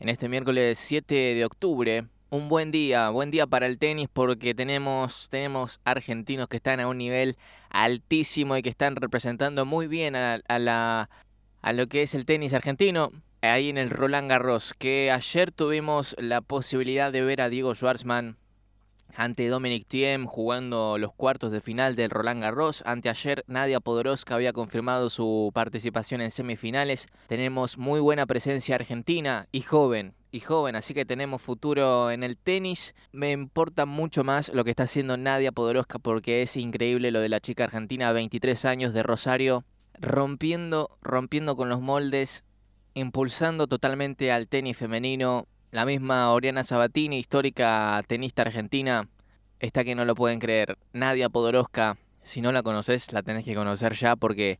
en este miércoles 7 de octubre. Un buen día, buen día para el tenis porque tenemos, tenemos argentinos que están a un nivel altísimo y que están representando muy bien a, la, a lo que es el tenis argentino ahí en el Roland Garros, que ayer tuvimos la posibilidad de ver a Diego Schwartzman ante Dominic Thiem jugando los cuartos de final del Roland Garros. Anteayer Nadia Podoroska había confirmado su participación en semifinales. Tenemos muy buena presencia argentina y joven, y joven, así que tenemos futuro en el tenis. Me importa mucho más lo que está haciendo Nadia Podoroska porque es increíble lo de la chica argentina, 23 años de Rosario, rompiendo, rompiendo con los moldes, impulsando totalmente al tenis femenino. La misma Oriana Sabatini, histórica tenista argentina, está que no lo pueden creer. Nadia Podoroska, si no la conoces, la tenés que conocer ya porque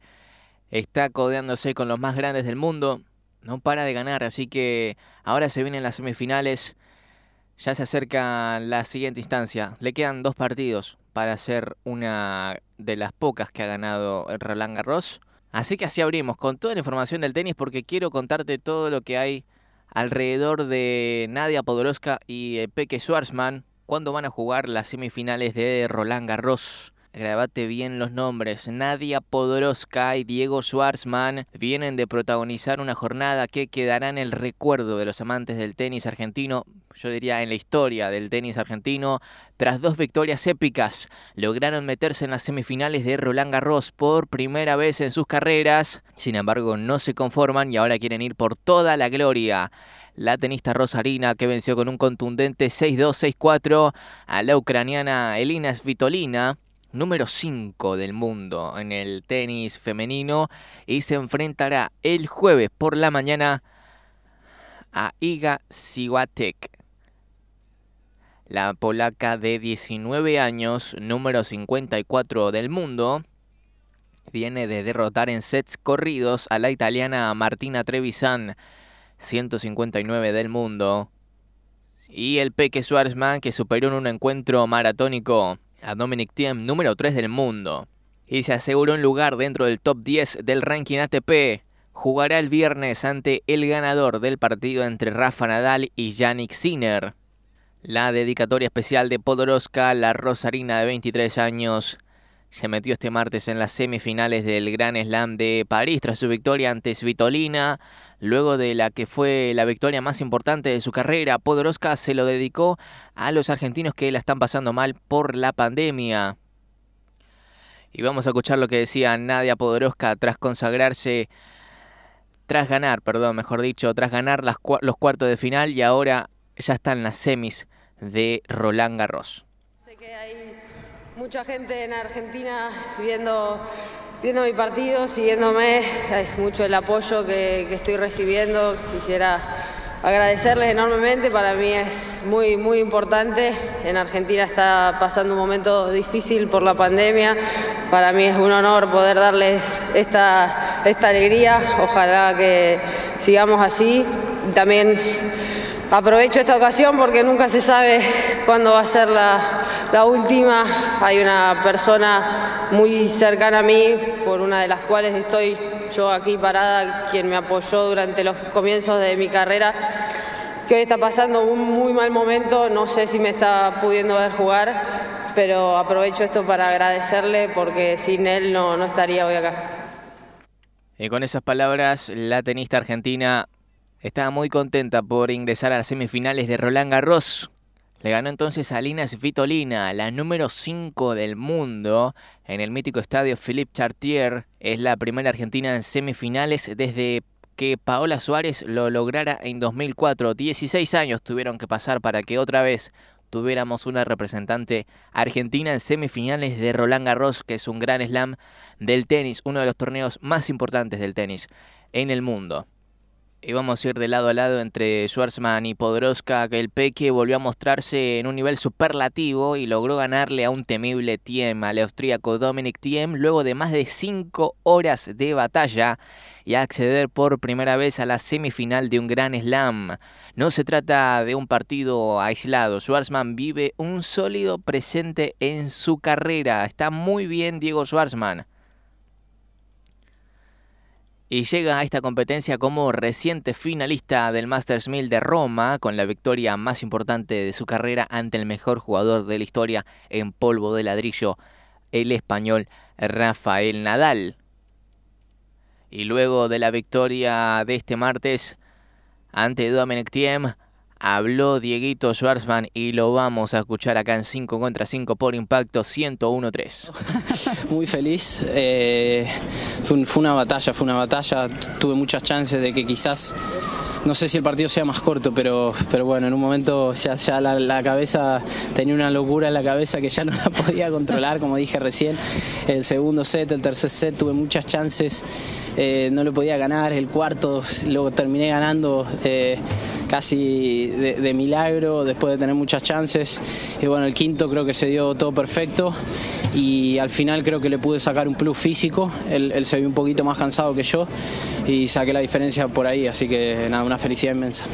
está codeándose con los más grandes del mundo. No para de ganar, así que ahora se vienen las semifinales. Ya se acerca la siguiente instancia. Le quedan dos partidos para ser una de las pocas que ha ganado Roland Garros. Así que así abrimos con toda la información del tenis porque quiero contarte todo lo que hay alrededor de Nadia Podoroska y eh, Peque Schwarzman cuando van a jugar las semifinales de Roland Garros. Grabate bien los nombres. Nadia Podoroska y Diego Schwartzman vienen de protagonizar una jornada que quedará en el recuerdo de los amantes del tenis argentino, yo diría en la historia del tenis argentino. Tras dos victorias épicas, lograron meterse en las semifinales de Roland Garros por primera vez en sus carreras. Sin embargo, no se conforman y ahora quieren ir por toda la gloria la tenista rosarina que venció con un contundente 6-2-6-4 a la ucraniana Elina Svitolina número 5 del mundo en el tenis femenino y se enfrentará el jueves por la mañana a Iga Swiatek. La polaca de 19 años, número 54 del mundo, viene de derrotar en sets corridos a la italiana Martina Trevisan, 159 del mundo, y el Peque Schwarzman que superó en un encuentro maratónico a Dominic Thiem, número 3 del mundo, y se aseguró un lugar dentro del top 10 del ranking ATP. Jugará el viernes ante el ganador del partido entre Rafa Nadal y Yannick Sinner. La dedicatoria especial de Podoroska, la rosarina de 23 años, se metió este martes en las semifinales del Gran Slam de París tras su victoria ante Svitolina. Luego de la que fue la victoria más importante de su carrera, Podoroska se lo dedicó a los argentinos que la están pasando mal por la pandemia. Y vamos a escuchar lo que decía Nadia Podoroska tras consagrarse, tras ganar, perdón, mejor dicho, tras ganar los cuartos de final y ahora ya están las semis de Roland Garros mucha gente en Argentina viendo, viendo mi partido, siguiéndome, es mucho el apoyo que, estoy recibiendo. Quisiera agradecerles enormemente, para mí es muy, muy importante. En Argentina está pasando un momento difícil por la pandemia. Para mí es un honor poder darles esta, esta alegría. Ojalá que sigamos así. También Aprovecho esta ocasión porque nunca se sabe cuándo va a ser la, última. Hay una persona muy cercana a mí, por una de las cuales estoy yo aquí parada, quien me apoyó durante los comienzos de mi carrera, que hoy está pasando un muy mal momento, no sé si me está pudiendo ver jugar, pero aprovecho esto para agradecerle porque sin él no, no estaría hoy acá. Y con esas palabras, la tenista argentina estaba muy contenta por ingresar a las semifinales de Roland Garros. Le ganó entonces a Lina Svitolina, la número 5 del mundo, en el mítico estadio Philippe Chartier. Es la primera argentina en semifinales desde que Paola Suárez lo lograra en 2004. 16 años tuvieron que pasar para que otra vez tuviéramos una representante argentina en semifinales de Roland Garros, que es un gran slam del tenis, uno de los torneos más importantes del tenis en el mundo. Vamos a ir de lado a lado entre Schwarzman y Podoroska, que el Peque volvió a mostrarse en un nivel superlativo y logró ganarle a un temible Tiem, al austríaco Dominic Tiem, luego de más de 5 horas de batalla y acceder por primera vez a la semifinal de un gran slam. No se trata de un partido aislado, Schwarzman vive un sólido presente en su carrera. Está muy bien Diego Schwarzman. Y llega a esta competencia como reciente finalista del Masters 1000 de Roma, con la victoria más importante de su carrera ante el mejor jugador de la historia en polvo de ladrillo, el español Rafael Nadal. Y luego de la victoria de este martes ante Dominic Thiem, habló Dieguito Schwarzman y lo vamos a escuchar acá en 5 contra 5 por impacto 101-3. Muy feliz, eh, fue, una batalla, fue una batalla, tuve muchas chances de que quizás, no sé si el partido sea más corto, pero, pero bueno, en un momento ya, ya la, cabeza tenía una locura en la cabeza que ya no la podía controlar, como dije recién, el segundo set, el tercer set, tuve muchas chances eh, no lo podía ganar, el cuarto lo terminé ganando eh, casi de, milagro después de tener muchas chances y bueno, el quinto creo que se dio todo perfecto y al final creo que le pude sacar un plus físico, él, se vio un poquito más cansado que yo y saqué la diferencia por ahí, así que nada, una felicidad inmensa.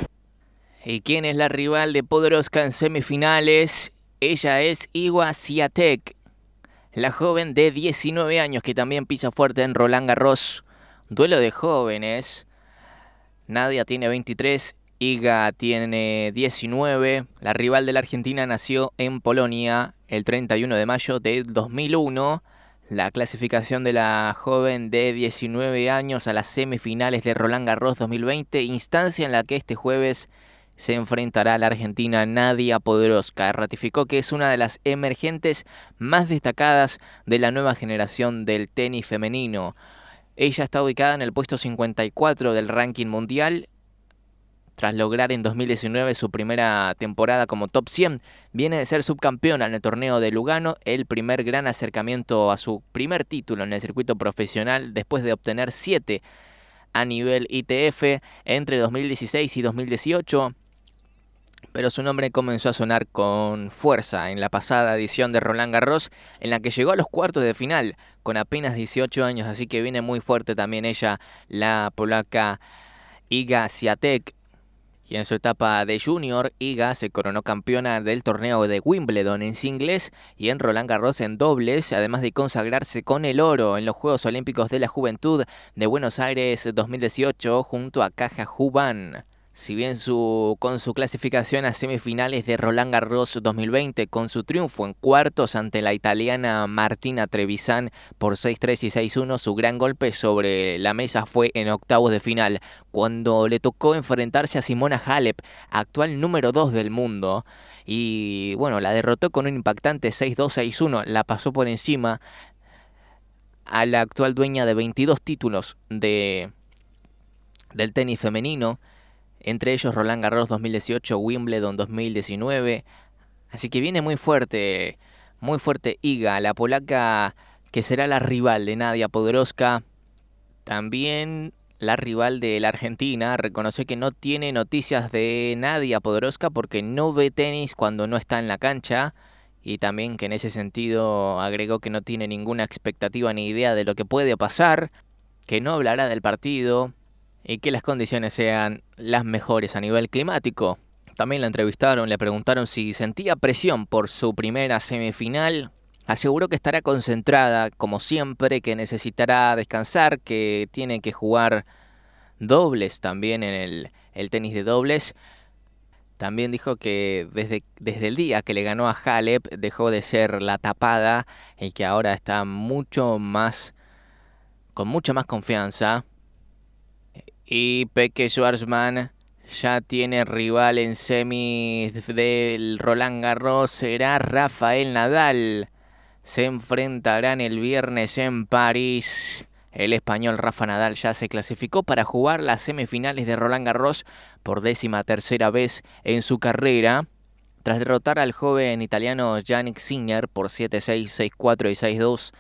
¿Y quién es la rival de Podoroska en semifinales? Ella es Iwa Siatek, la joven de 19 años que también pisa fuerte en Roland Garros. Duelo de jóvenes. Nadia tiene 23, Iga tiene 19. La rival de la Argentina nació en Polonia el 31 de mayo de 2001. La clasificación de la joven de 19 años a las semifinales de Roland Garros 2020, instancia en la que este jueves se enfrentará a la Argentina Nadia Podoroska. Ratificó que es una de las emergentes más destacadas de la nueva generación del tenis femenino. Ella está ubicada en el puesto 54 del ranking mundial. Tras lograr en 2019 su primera temporada como top 100, viene de ser subcampeona en el torneo de Lugano, el primer gran acercamiento a su primer título en el circuito profesional después de obtener 7 a nivel ITF entre 2016 y 2018 pero su nombre comenzó a sonar con fuerza en la pasada edición de Roland Garros, en la que llegó a los cuartos de final con apenas 18 años, así que viene muy fuerte también ella, la polaca Iga Siatek. Y en su etapa de junior, Iga se coronó campeona del torneo de Wimbledon en singles y en Roland Garros en dobles, además de consagrarse con el oro en los Juegos Olímpicos de la Juventud de Buenos Aires 2018 junto a Caja Juban. Si bien su, con su clasificación a semifinales de Roland Garros 2020, con su triunfo en cuartos ante la italiana Martina Trevisan por 6-3 y 6-1, su gran golpe sobre la mesa fue en octavos de final, cuando le tocó enfrentarse a Simona Halep, actual número 2 del mundo. Y bueno, la derrotó con un impactante 6-2-6-1, la pasó por encima a la actual dueña de 22 títulos de, del tenis femenino entre ellos Roland Garros 2018, Wimbledon 2019. Así que viene muy fuerte, muy fuerte Iga, la polaca que será la rival de Nadia Podoroska. También la rival de la Argentina reconoce que no tiene noticias de Nadia Podoroska porque no ve tenis cuando no está en la cancha y también que en ese sentido agregó que no tiene ninguna expectativa ni idea de lo que puede pasar, que no hablará del partido, y que las condiciones sean las mejores a nivel climático. También la entrevistaron, le preguntaron si sentía presión por su primera semifinal. Aseguró que estará concentrada, como siempre, que necesitará descansar, que tiene que jugar dobles también en el, tenis de dobles. También dijo que desde, desde el día que le ganó a Halep dejó de ser la tapada y que ahora está mucho más, con mucha más confianza y Peque Schwarzman ya tiene rival en semis del Roland Garros. Será Rafael Nadal. Se enfrentarán el viernes en París. El español Rafa Nadal ya se clasificó para jugar las semifinales de Roland Garros por décima tercera vez en su carrera. Tras derrotar al joven italiano Yannick Sinner por 7-6, 6-4 y 6-2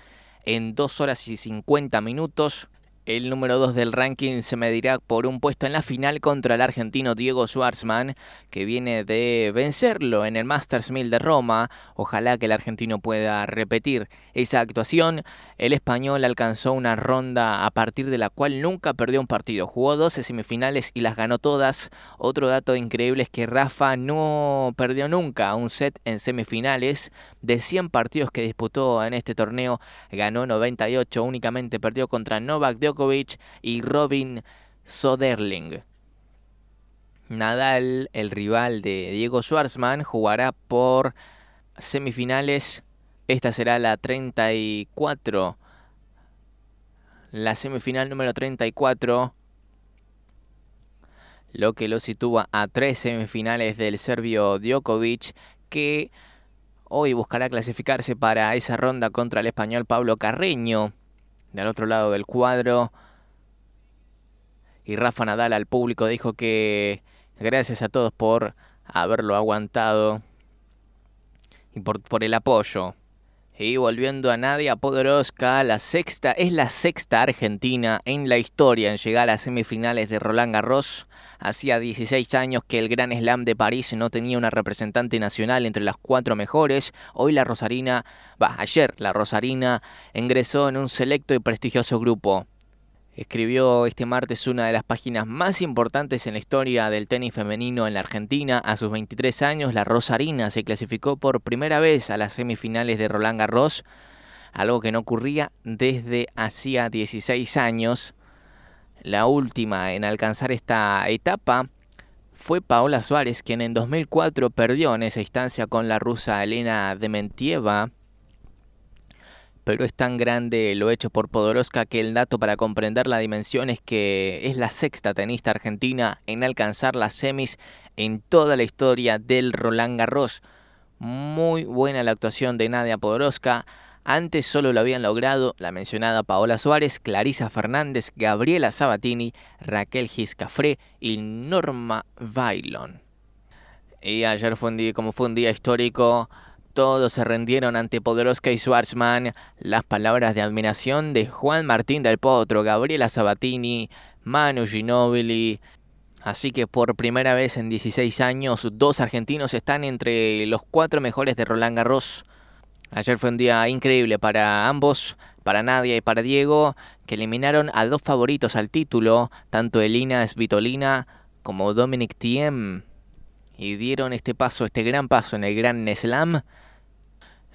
en 2 horas y 50 minutos, el número 2 del ranking se medirá por un puesto en la final contra el argentino Diego Schwartzman, que viene de vencerlo en el Masters 1000 de Roma. Ojalá que el argentino pueda repetir esa actuación el español alcanzó una ronda a partir de la cual nunca perdió un partido. Jugó 12 semifinales y las ganó todas. Otro dato increíble es que Rafa no perdió nunca un set en semifinales. De 100 partidos que disputó en este torneo, ganó 98. Únicamente perdió contra Novak Djokovic y Robin Soderling. Nadal, el rival de Diego Schwartzman, jugará por semifinales esta será la 34. La semifinal número 34. Lo que lo sitúa a tres semifinales del serbio Djokovic. Que hoy buscará clasificarse para esa ronda contra el español Pablo Carreño. Del otro lado del cuadro. Y Rafa Nadal al público dijo que gracias a todos por haberlo aguantado y por, por el apoyo. Y volviendo a Nadia Podoroska, la sexta es la sexta argentina en la historia en llegar a las semifinales de Roland Garros. Hacía 16 años que el Gran Slam de París no tenía una representante nacional entre las cuatro mejores. Hoy la Rosarina, va, ayer la Rosarina ingresó en un selecto y prestigioso grupo. Escribió este martes una de las páginas más importantes en la historia del tenis femenino en la Argentina. A sus 23 años, la Rosarina se clasificó por primera vez a las semifinales de Roland Garros, algo que no ocurría desde hacía 16 años. La última en alcanzar esta etapa fue Paola Suárez, quien en 2004 perdió en esa instancia con la rusa Elena Dementieva pero es tan grande lo hecho por Podoroska que el dato para comprender la dimensión es que es la sexta tenista argentina en alcanzar las semis en toda la historia del Roland Garros. Muy buena la actuación de Nadia Podoroska. Antes solo lo habían logrado la mencionada Paola Suárez, Clarisa Fernández, Gabriela Sabatini, Raquel Giscafré y Norma Bailon. Y ayer fue un día, como fue un día histórico, todos se rendieron ante Podoroska y Schwartzman. Las palabras de admiración de Juan Martín del Potro, Gabriela Sabatini, Manu Ginobili. Así que por primera vez en 16 años, dos argentinos están entre los cuatro mejores de Roland Garros. Ayer fue un día increíble para ambos, para Nadia y para Diego, que eliminaron a dos favoritos al título, tanto Elina Svitolina como Dominic Thiem, y dieron este paso, este gran paso en el Gran Slam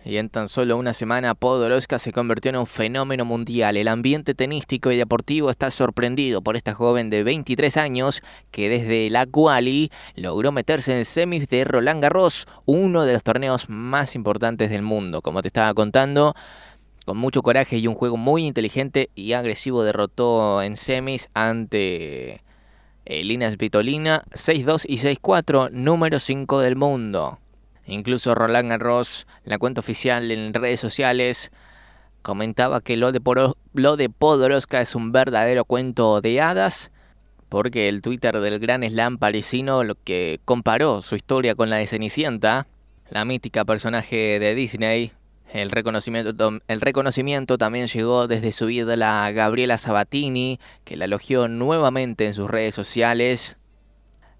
y en tan solo una semana Podoroska se convirtió en un fenómeno mundial. El ambiente tenístico y deportivo está sorprendido por esta joven de 23 años que desde la quali logró meterse en semis de Roland Garros, uno de los torneos más importantes del mundo. Como te estaba contando, con mucho coraje y un juego muy inteligente y agresivo derrotó en semis ante Elina Svitolina 6-2 y 6-4, número 5 del mundo. Incluso Roland Garros, la cuenta oficial en redes sociales, comentaba que lo de, Podoroska es un verdadero cuento de hadas, porque el Twitter del gran slam parisino lo que comparó su historia con la de Cenicienta, la mítica personaje de Disney. El reconocimiento, el reconocimiento también llegó desde su ídola Gabriela Sabatini, que la elogió nuevamente en sus redes sociales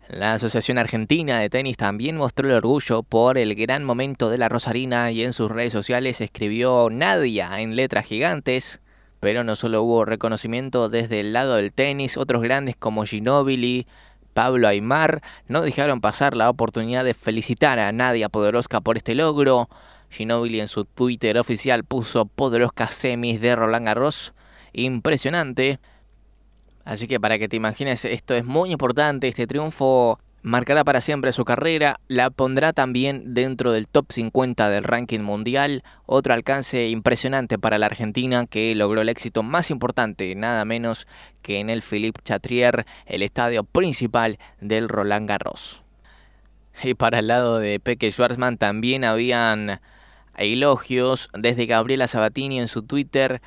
la Asociación Argentina de Tenis también mostró el orgullo por el gran momento de la Rosarina y en sus redes sociales escribió Nadia en letras gigantes. Pero no solo hubo reconocimiento desde el lado del tenis, otros grandes como Ginobili, Pablo Aymar no dejaron pasar la oportunidad de felicitar a Nadia Podoroska por este logro. Ginobili en su Twitter oficial puso Podoroska semis de Roland Garros. Impresionante. Así que para que te imagines, esto es muy importante, este triunfo marcará para siempre su carrera, la pondrá también dentro del top 50 del ranking mundial, otro alcance impresionante para la Argentina que logró el éxito más importante, nada menos que en el Philippe Chatrier, el estadio principal del Roland Garros. Y para el lado de Peque Schwarzman también habían elogios desde Gabriela Sabatini en su Twitter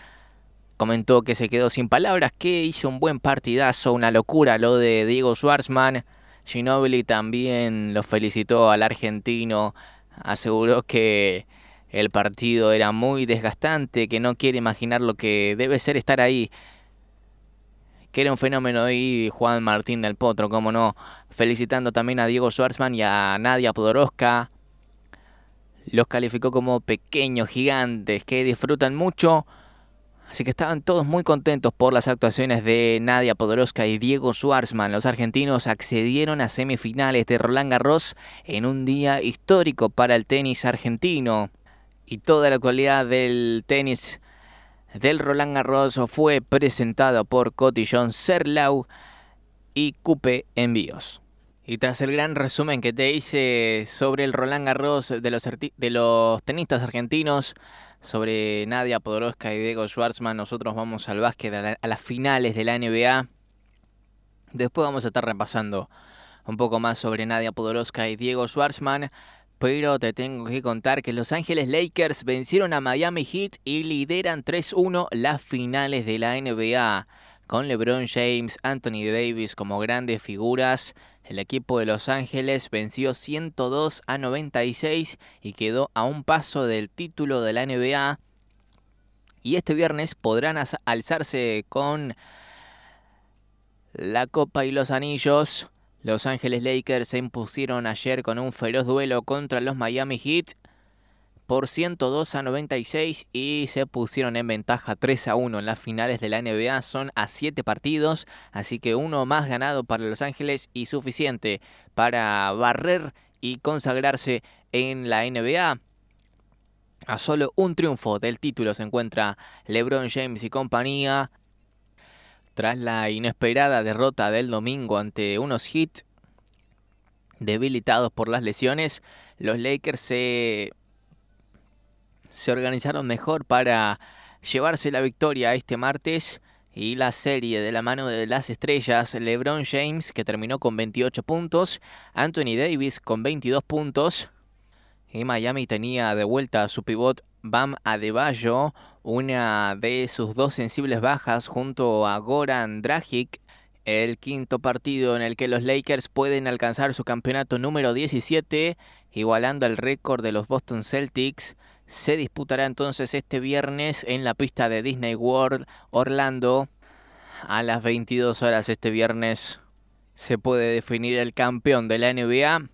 comentó que se quedó sin palabras, que hizo un buen partidazo, una locura lo de Diego Schwartzman. Ginobili también lo felicitó al argentino, aseguró que el partido era muy desgastante, que no quiere imaginar lo que debe ser estar ahí. Que era un fenómeno y Juan Martín del Potro, como no, felicitando también a Diego Schwartzman y a Nadia Podoroska. Los calificó como pequeños gigantes que disfrutan mucho Así que estaban todos muy contentos por las actuaciones de Nadia Podoroska y Diego Schwartzman. Los argentinos accedieron a semifinales de Roland Garros en un día histórico para el tenis argentino. Y toda la actualidad del tenis del Roland Garros fue presentado por Cotillon Serlau y Coupe Envíos. Y tras el gran resumen que te hice sobre el Roland Garros de los tenistas argentinos, sobre Nadia Podoroska y Diego Schwartzman, nosotros vamos al básquet a, las finales de la NBA. Después vamos a estar repasando un poco más sobre Nadia Podoroska y Diego Schwartzman. Pero te tengo que contar que Los Ángeles Lakers vencieron a Miami Heat y lideran 3-1 las finales de la NBA. Con LeBron James, Anthony Davis como grandes figuras, el equipo de Los Ángeles venció 102 a 96 y quedó a un paso del título de la NBA. Y este viernes podrán alzarse con la Copa y los Anillos. Los Ángeles Lakers se impusieron ayer con un feroz duelo contra los Miami Heat por 102 a 96 y se pusieron en ventaja 3 a 1 en las finales de la NBA. Son a 7 partidos, así que uno más ganado para Los Ángeles y suficiente para barrer y consagrarse en la NBA. A solo un triunfo del título se encuentra LeBron James y compañía. Tras la inesperada derrota del domingo ante unos hits debilitados por las lesiones, los Lakers se se organizaron mejor para llevarse la victoria este martes y la serie de la mano de las estrellas, LeBron James que terminó con 28 puntos, Anthony Davis con 22 puntos y Miami tenía de vuelta a su pivot Bam Adebayo, una de sus dos sensibles bajas junto a Goran Dragic, el quinto partido en el que los Lakers pueden alcanzar su campeonato número 17, igualando el récord de los Boston Celtics se disputará entonces este viernes en la pista de Disney World Orlando a las 22 horas este viernes se puede definir el campeón de la NBA.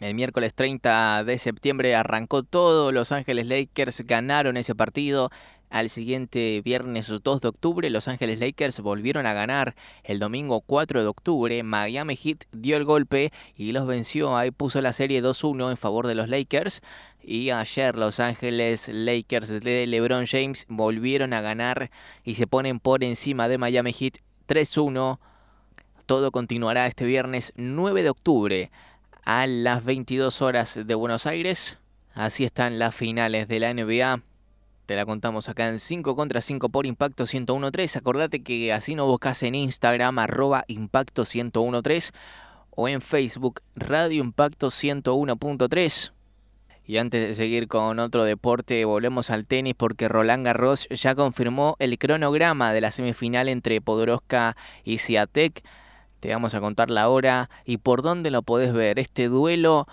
El miércoles 30 de septiembre arrancó todo, Los Ángeles Lakers ganaron ese partido al siguiente viernes 2 de octubre, Los Ángeles Lakers volvieron a ganar. El domingo 4 de octubre, Miami Heat dio el golpe y los venció. Ahí puso la serie 2-1 en favor de los Lakers. Y ayer Los Ángeles Lakers de LeBron James volvieron a ganar y se ponen por encima de Miami Heat 3-1. Todo continuará este viernes 9 de octubre a las 22 horas de Buenos Aires. Así están las finales de la NBA. Te la contamos acá en 5 contra 5 por Impacto 1013. Acordate que así nos buscas en Instagram arroba Impacto 1013 o en Facebook Radio Impacto 101.3. Y antes de seguir con otro deporte, volvemos al tenis porque Roland Garros ya confirmó el cronograma de la semifinal entre Podoroska y Siatek. Te vamos a contar la hora y por dónde lo podés ver. Este duelo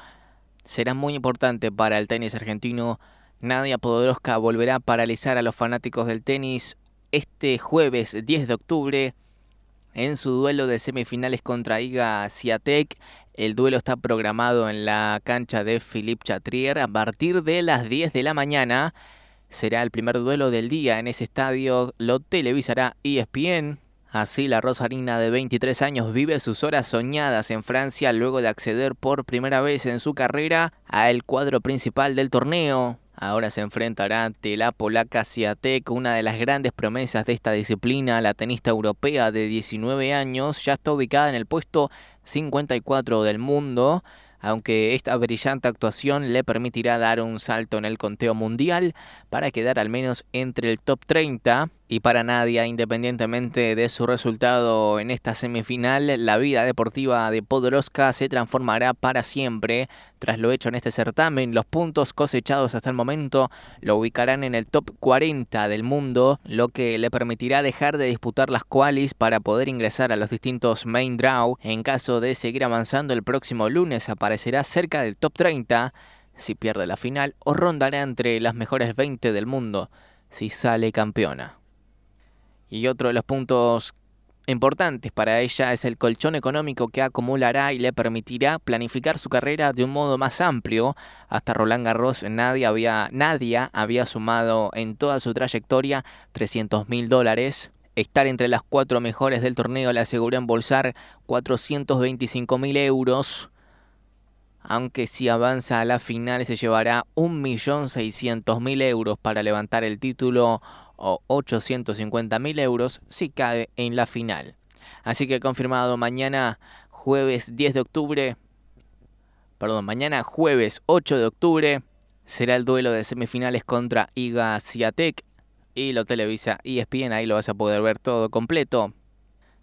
será muy importante para el tenis argentino Nadia Podoroska volverá a paralizar a los fanáticos del tenis este jueves 10 de octubre en su duelo de semifinales contra Iga Siatek. El duelo está programado en la cancha de Philippe Chatrier a partir de las 10 de la mañana. Será el primer duelo del día en ese estadio. Lo televisará ESPN. Así la rosarina de 23 años vive sus horas soñadas en Francia luego de acceder por primera vez en su carrera a el cuadro principal del torneo. Ahora se enfrentará ante la polaca Siatek, una de las grandes promesas de esta disciplina. La tenista europea de 19 años ya está ubicada en el puesto 54 del mundo aunque esta brillante actuación le permitirá dar un salto en el conteo mundial para quedar al menos entre el top 30 y para Nadia, independientemente de su resultado en esta semifinal, la vida deportiva de Podoroska se transformará para siempre. Tras lo hecho en este certamen, los puntos cosechados hasta el momento lo ubicarán en el top 40 del mundo, lo que le permitirá dejar de disputar las qualis para poder ingresar a los distintos main draw. En caso de seguir avanzando el próximo lunes, aparecerá cerca del top 30 si pierde la final o rondará entre las mejores 20 del mundo si sale campeona. Y otro de los puntos importantes para ella es el colchón económico que acumulará y le permitirá planificar su carrera de un modo más amplio. Hasta Roland Garros nadie había, nadie había sumado en toda su trayectoria 300 mil dólares. Estar entre las cuatro mejores del torneo le aseguró embolsar 425 mil euros. Aunque si avanza a la final se llevará 1.600.000 euros para levantar el título o 850 mil euros si cae en la final. Así que confirmado mañana jueves 10 de octubre, perdón, mañana jueves 8 de octubre será el duelo de semifinales contra Iga Siatek y lo televisa ESPN, ahí lo vas a poder ver todo completo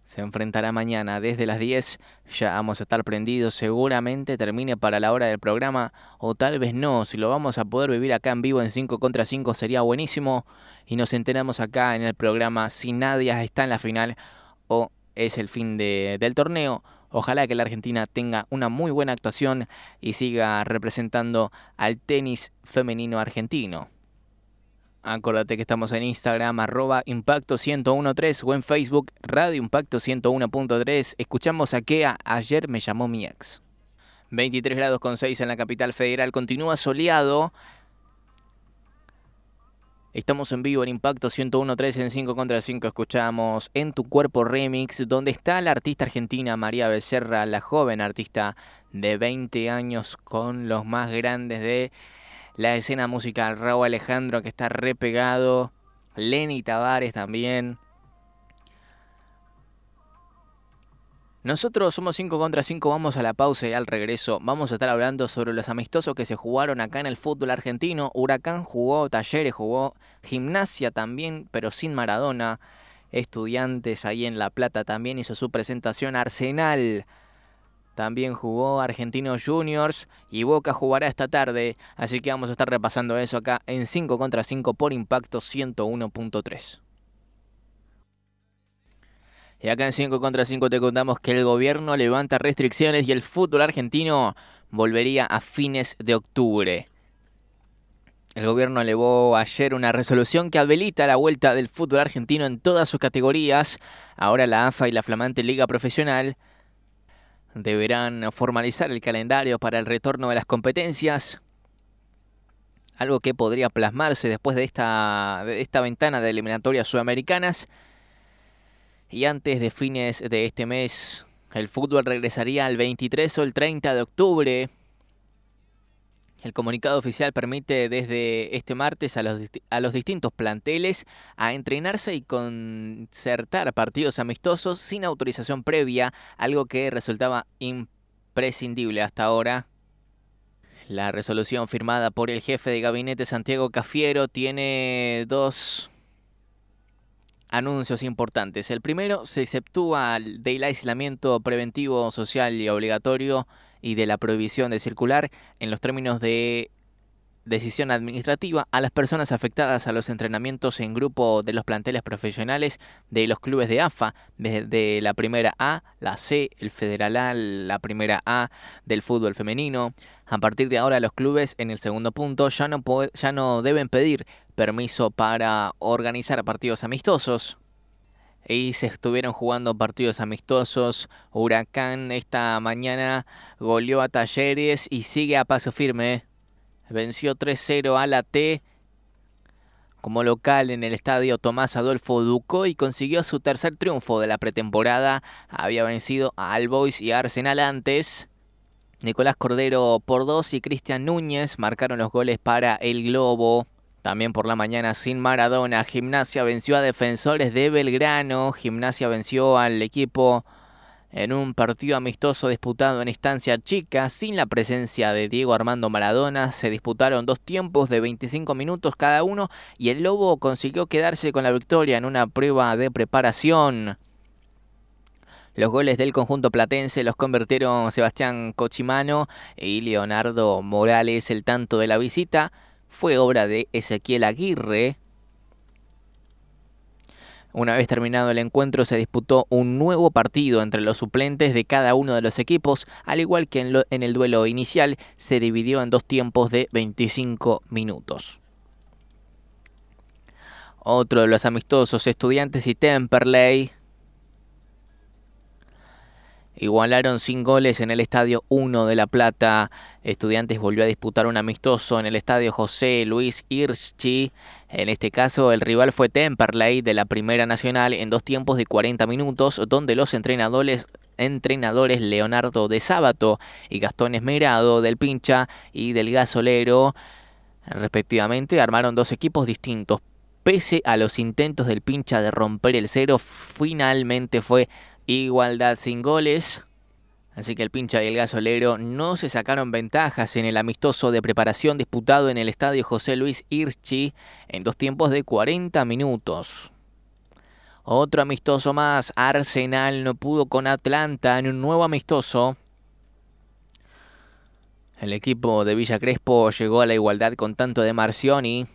se enfrentará mañana desde las 10. Ya vamos a estar prendidos. Seguramente termine para la hora del programa o tal vez no. Si lo vamos a poder vivir acá en vivo en 5 contra 5 sería buenísimo. Y nos enteramos acá en el programa si nadie está en la final o es el fin de, del torneo. Ojalá que la Argentina tenga una muy buena actuación y siga representando al tenis femenino argentino. Acordate que estamos en Instagram, arroba Impacto 1013 o en Facebook, Radio Impacto 101.3. Escuchamos a Kea, ayer me llamó mi ex. 23 grados con 6 en la capital federal, continúa soleado. Estamos en vivo en Impacto 101.3 en 5 contra 5. Escuchamos En tu cuerpo remix, donde está la artista argentina María Becerra, la joven artista de 20 años con los más grandes de la escena musical. Raúl Alejandro que está repegado. Lenny Tavares también. Nosotros somos 5 contra 5, vamos a la pausa y al regreso vamos a estar hablando sobre los amistosos que se jugaron acá en el fútbol argentino. Huracán jugó, Talleres jugó, Gimnasia también, pero sin Maradona. Estudiantes ahí en La Plata también hizo su presentación. Arsenal también jugó Argentinos Juniors y Boca jugará esta tarde. Así que vamos a estar repasando eso acá en 5 contra 5 por impacto 101.3. Y acá en 5 contra 5 te contamos que el gobierno levanta restricciones y el fútbol argentino volvería a fines de octubre. El gobierno elevó ayer una resolución que habilita la vuelta del fútbol argentino en todas sus categorías. Ahora la AFA y la flamante Liga Profesional deberán formalizar el calendario para el retorno de las competencias. Algo que podría plasmarse después de esta, de esta ventana de eliminatorias sudamericanas. Y antes de fines de este mes, el fútbol regresaría el 23 o el 30 de octubre el comunicado oficial permite desde este martes a los, a los distintos planteles a entrenarse y concertar partidos amistosos sin autorización previa, algo que resultaba imprescindible hasta ahora. La resolución firmada por el jefe de gabinete Santiago Cafiero tiene dos anuncios importantes. El primero se exceptúa del aislamiento preventivo social y obligatorio y de la prohibición de circular en los términos de decisión administrativa a las personas afectadas a los entrenamientos en grupo de los planteles profesionales de los clubes de AFA, desde la primera A, la C, el Federal A, la primera A del fútbol femenino. A partir de ahora los clubes en el segundo punto ya no, ya no deben pedir permiso para organizar partidos amistosos y se estuvieron jugando partidos amistosos. Huracán esta mañana goleó a Talleres y sigue a paso firme. Venció 3-0 a la T como local en el estadio Tomás Adolfo Duco y consiguió su tercer triunfo de la pretemporada. Había vencido a Albois y a Arsenal antes. Nicolás Cordero por dos y Cristian Núñez marcaron los goles para el Globo. También por la mañana sin Maradona, Gimnasia venció a Defensores de Belgrano, Gimnasia venció al equipo en un partido amistoso disputado en instancia chica, sin la presencia de Diego Armando Maradona, se disputaron dos tiempos de 25 minutos cada uno y el Lobo consiguió quedarse con la victoria en una prueba de preparación. Los goles del conjunto platense los convirtieron Sebastián Cochimano y Leonardo Morales, el tanto de la visita fue obra de Ezequiel Aguirre. Una vez terminado el encuentro se disputó un nuevo partido entre los suplentes de cada uno de los equipos, al igual que en, el duelo inicial se dividió en dos tiempos de 25 minutos. Otro de los amistosos estudiantes y Temperley igualaron sin goles en el Estadio 1 de La Plata. Estudiantes volvió a disputar un amistoso en el Estadio José Luis Hirschi. En este caso, el rival fue Temperley de la Primera Nacional en dos tiempos de 40 minutos, donde los entrenadores entrenadores Leonardo de Sábato y Gastón Esmerado del Pincha y del Gasolero, respectivamente, armaron dos equipos distintos. Pese a los intentos del Pincha de romper el cero, finalmente fue igualdad sin goles. Así que el pincha y el gasolero no se sacaron ventajas en el amistoso de preparación disputado en el estadio José Luis Irchi en dos tiempos de 40 minutos. Otro amistoso más, Arsenal no pudo con Atlanta en un nuevo amistoso. El equipo de Villa Crespo llegó a la igualdad con tanto de Marcioni.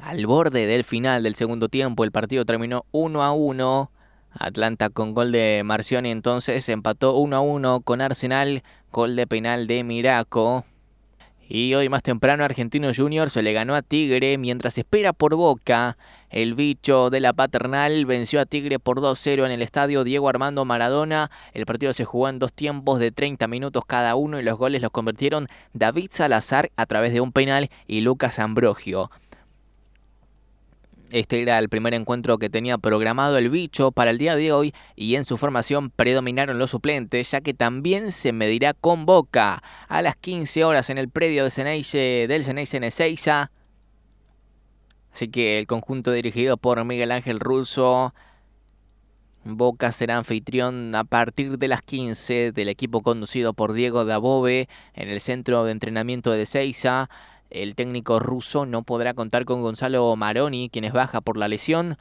Al borde del final del segundo tiempo, el partido terminó 1 a 1. Atlanta con gol de Marcioni entonces empató 1 a 1 con Arsenal, gol de penal de Miraco. Y hoy más temprano Argentino Junior se le ganó a Tigre mientras espera por Boca. El bicho de la paternal venció a Tigre por 2-0 en el estadio Diego Armando Maradona. El partido se jugó en dos tiempos de 30 minutos cada uno y los goles los convirtieron David Salazar a través de un penal y Lucas Ambrogio. Este era el primer encuentro que tenía programado el bicho para el día de hoy y en su formación predominaron los suplentes, ya que también se medirá con Boca a las 15 horas en el predio de Ceneice, del Ceneice Neseiza. Así que el conjunto dirigido por Miguel Ángel Russo, Boca será anfitrión a partir de las 15 del equipo conducido por Diego Dabove en el centro de entrenamiento de Seiza. El técnico ruso no podrá contar con Gonzalo Maroni, quien es baja por la lesión,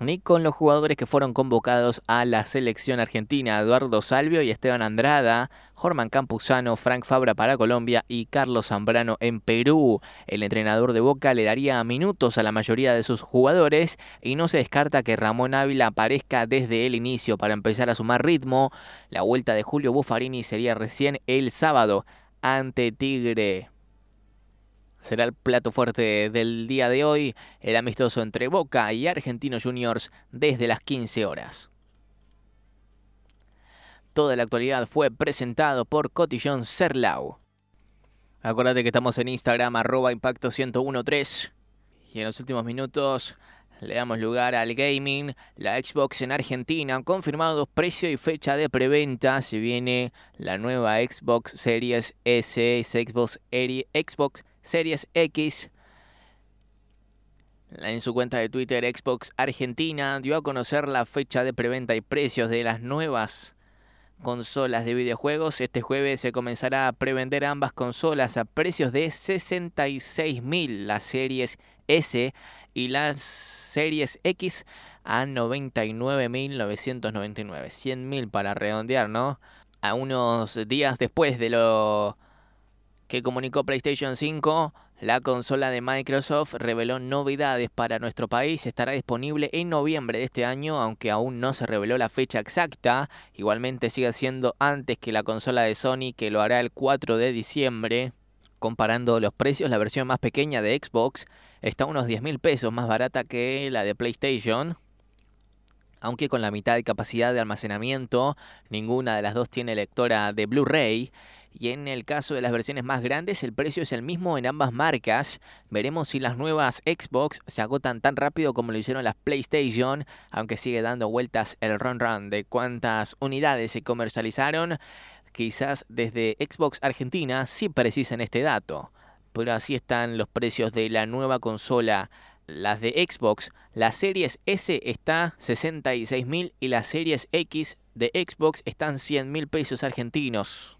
ni con los jugadores que fueron convocados a la selección argentina, Eduardo Salvio y Esteban Andrada, Jorman Campuzano, Frank Fabra para Colombia y Carlos Zambrano en Perú. El entrenador de Boca le daría minutos a la mayoría de sus jugadores y no se descarta que Ramón Ávila aparezca desde el inicio para empezar a sumar ritmo. La vuelta de Julio Buffarini sería recién el sábado ante Tigre será el plato fuerte del día de hoy, el amistoso entre Boca y Argentinos Juniors desde las 15 horas. Toda la actualidad fue presentado por Cotillón Serlau. Acuérdate que estamos en Instagram arroba impacto 1013 y en los últimos minutos le damos lugar al gaming, la Xbox en Argentina, confirmados precio y fecha de preventa. Se viene la nueva Xbox Series S, Xbox, Xbox Series X. En su cuenta de Twitter, Xbox Argentina dio a conocer la fecha de preventa y precios de las nuevas consolas de videojuegos. Este jueves se comenzará a prevender ambas consolas a precios de 66.000 las series S y las series X a 99.999. 100.000 para redondear, ¿no? A unos días después de lo que comunicó PlayStation 5, la consola de Microsoft reveló novedades para nuestro país. Estará disponible en noviembre de este año, aunque aún no se reveló la fecha exacta. Igualmente sigue siendo antes que la consola de Sony, que lo hará el 4 de diciembre. Comparando los precios, la versión más pequeña de Xbox está unos 10 mil pesos más barata que la de PlayStation. Aunque con la mitad de capacidad de almacenamiento, ninguna de las dos tiene lectora de Blu-ray. Y en el caso de las versiones más grandes, el precio es el mismo en ambas marcas. Veremos si las nuevas Xbox se agotan tan rápido como lo hicieron las PlayStation, aunque sigue dando vueltas el run run de cuántas unidades se comercializaron. Quizás desde Xbox Argentina sí precisen este dato. Pero así están los precios de la nueva consola. Las de Xbox, la Series S está 66.000 y las Series X de Xbox están 100.000 pesos argentinos.